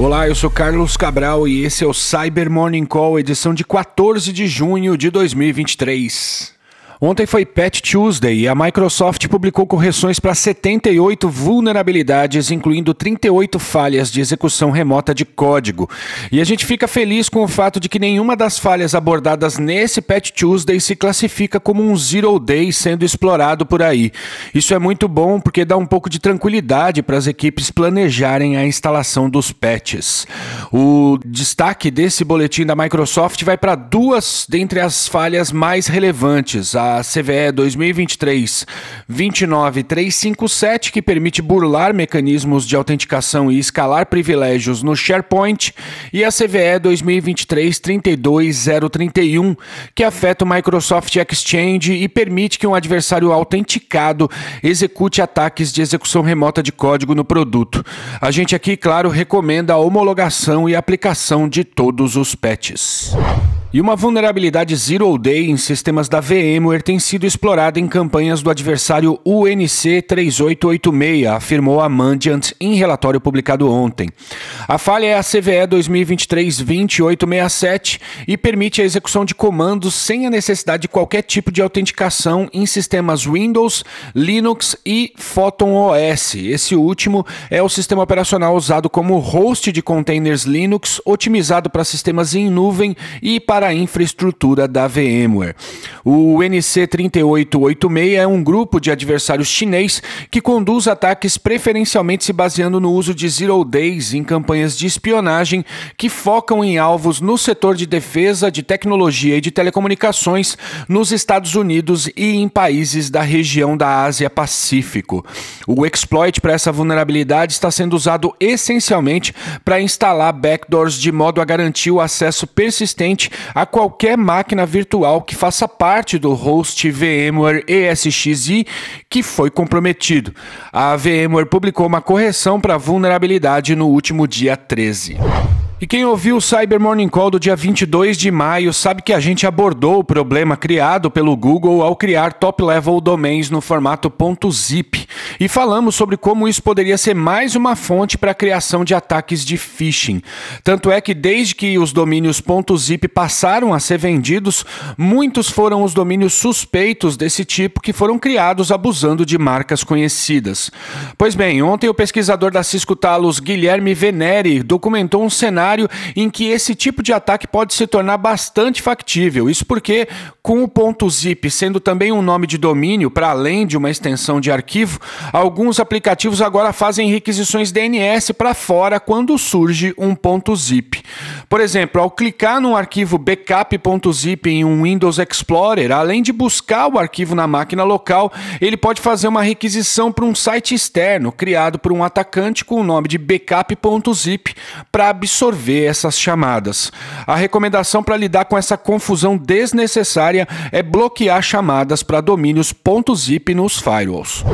Olá, eu sou Carlos Cabral e esse é o Cyber Morning Call, edição de 14 de junho de 2023. Ontem foi Patch Tuesday e a Microsoft publicou correções para 78 vulnerabilidades, incluindo 38 falhas de execução remota de código. E a gente fica feliz com o fato de que nenhuma das falhas abordadas nesse Patch Tuesday se classifica como um zero day sendo explorado por aí. Isso é muito bom porque dá um pouco de tranquilidade para as equipes planejarem a instalação dos patches. O destaque desse boletim da Microsoft vai para duas dentre as falhas mais relevantes. A a CVE 2023-29357, que permite burlar mecanismos de autenticação e escalar privilégios no SharePoint, e a CVE 2023-32031, que afeta o Microsoft Exchange e permite que um adversário autenticado execute ataques de execução remota de código no produto. A gente aqui, claro, recomenda a homologação e aplicação de todos os patches. E uma vulnerabilidade Zero Day em sistemas da VMware tem sido explorada em campanhas do adversário UNC 3886, afirmou a Mandiant em relatório publicado ontem. A falha é a CVE 2023-2867 e permite a execução de comandos sem a necessidade de qualquer tipo de autenticação em sistemas Windows, Linux e Photon OS. Esse último é o sistema operacional usado como host de containers Linux, otimizado para sistemas em nuvem e para para a infraestrutura da VMware. O NC3886 é um grupo de adversários chinês que conduz ataques preferencialmente se baseando no uso de Zero Days em campanhas de espionagem que focam em alvos no setor de defesa, de tecnologia e de telecomunicações nos Estados Unidos e em países da região da Ásia-Pacífico. O exploit para essa vulnerabilidade está sendo usado essencialmente para instalar backdoors de modo a garantir o acesso persistente a qualquer máquina virtual que faça parte do host VMware ESXi que foi comprometido. A VMware publicou uma correção para vulnerabilidade no último dia 13. E quem ouviu o Cyber Morning Call do dia 22 de maio sabe que a gente abordou o problema criado pelo Google ao criar top-level domains no formato .zip e falamos sobre como isso poderia ser mais uma fonte para a criação de ataques de phishing. Tanto é que desde que os domínios .zip passaram a ser vendidos, muitos foram os domínios suspeitos desse tipo que foram criados abusando de marcas conhecidas. Pois bem, ontem o pesquisador da Cisco Talos, Guilherme Veneri, documentou um cenário cenário em que esse tipo de ataque pode se tornar bastante factível. Isso porque, com o ponto .zip sendo também um nome de domínio para além de uma extensão de arquivo, alguns aplicativos agora fazem requisições DNS para fora quando surge um ponto .zip. Por exemplo, ao clicar no arquivo backup.zip em um Windows Explorer, além de buscar o arquivo na máquina local, ele pode fazer uma requisição para um site externo criado por um atacante com o nome de backup.zip para absorver absorver essas chamadas. A recomendação para lidar com essa confusão desnecessária é bloquear chamadas para domínios .zip nos firewalls.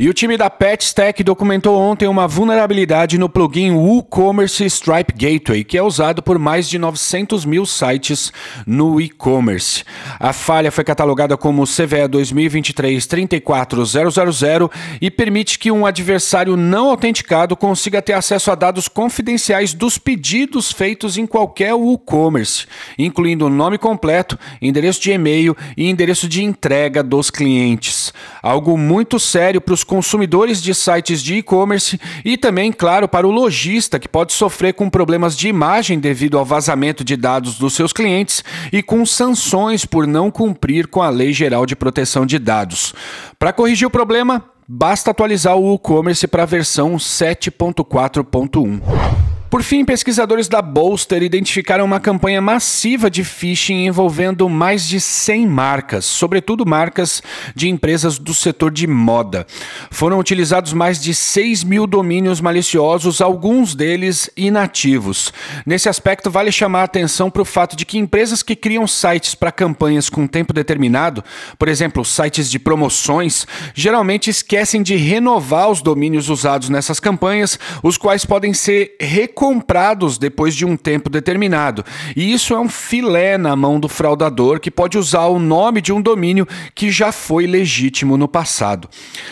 E o time da PetStack documentou ontem uma vulnerabilidade no plugin WooCommerce Stripe Gateway, que é usado por mais de 900 mil sites no e-commerce. A falha foi catalogada como CVE 2023-34000 e permite que um adversário não autenticado consiga ter acesso a dados confidenciais dos pedidos feitos em qualquer WooCommerce, incluindo nome completo, endereço de e-mail e endereço de entrega dos clientes. Algo muito sério para os consumidores de sites de e-commerce e também, claro, para o lojista que pode sofrer com problemas de imagem devido ao vazamento de dados dos seus clientes e com sanções por não cumprir com a Lei Geral de Proteção de Dados. Para corrigir o problema, basta atualizar o e-commerce para a versão 7.4.1. Por fim, pesquisadores da Bolster identificaram uma campanha massiva de phishing envolvendo mais de 100 marcas, sobretudo marcas de empresas do setor de moda. Foram utilizados mais de 6 mil domínios maliciosos, alguns deles inativos. Nesse aspecto, vale chamar a atenção para o fato de que empresas que criam sites para campanhas com tempo determinado, por exemplo, sites de promoções, geralmente esquecem de renovar os domínios usados nessas campanhas, os quais podem ser recuperados recomprados depois de um tempo determinado. E isso é um filé na mão do fraudador que pode usar o nome de um domínio que já foi legítimo no passado.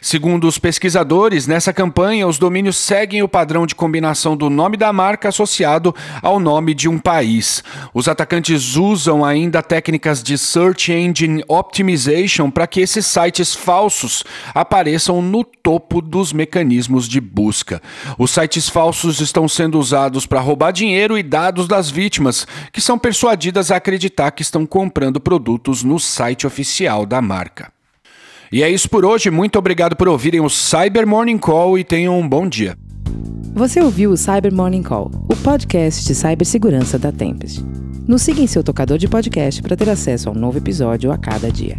Segundo os pesquisadores, nessa campanha os domínios seguem o padrão de combinação do nome da marca associado ao nome de um país. Os atacantes usam ainda técnicas de search engine optimization para que esses sites falsos apareçam no topo dos mecanismos de busca. Os sites falsos estão sendo usados para roubar dinheiro e dados das vítimas, que são persuadidas a acreditar que estão comprando produtos no site oficial da marca. E é isso por hoje. Muito obrigado por ouvirem o Cyber Morning Call e tenham um bom dia. Você ouviu o Cyber Morning Call, o podcast de cibersegurança da Tempest. Nos siga em seu tocador de podcast para ter acesso a um novo episódio a cada dia.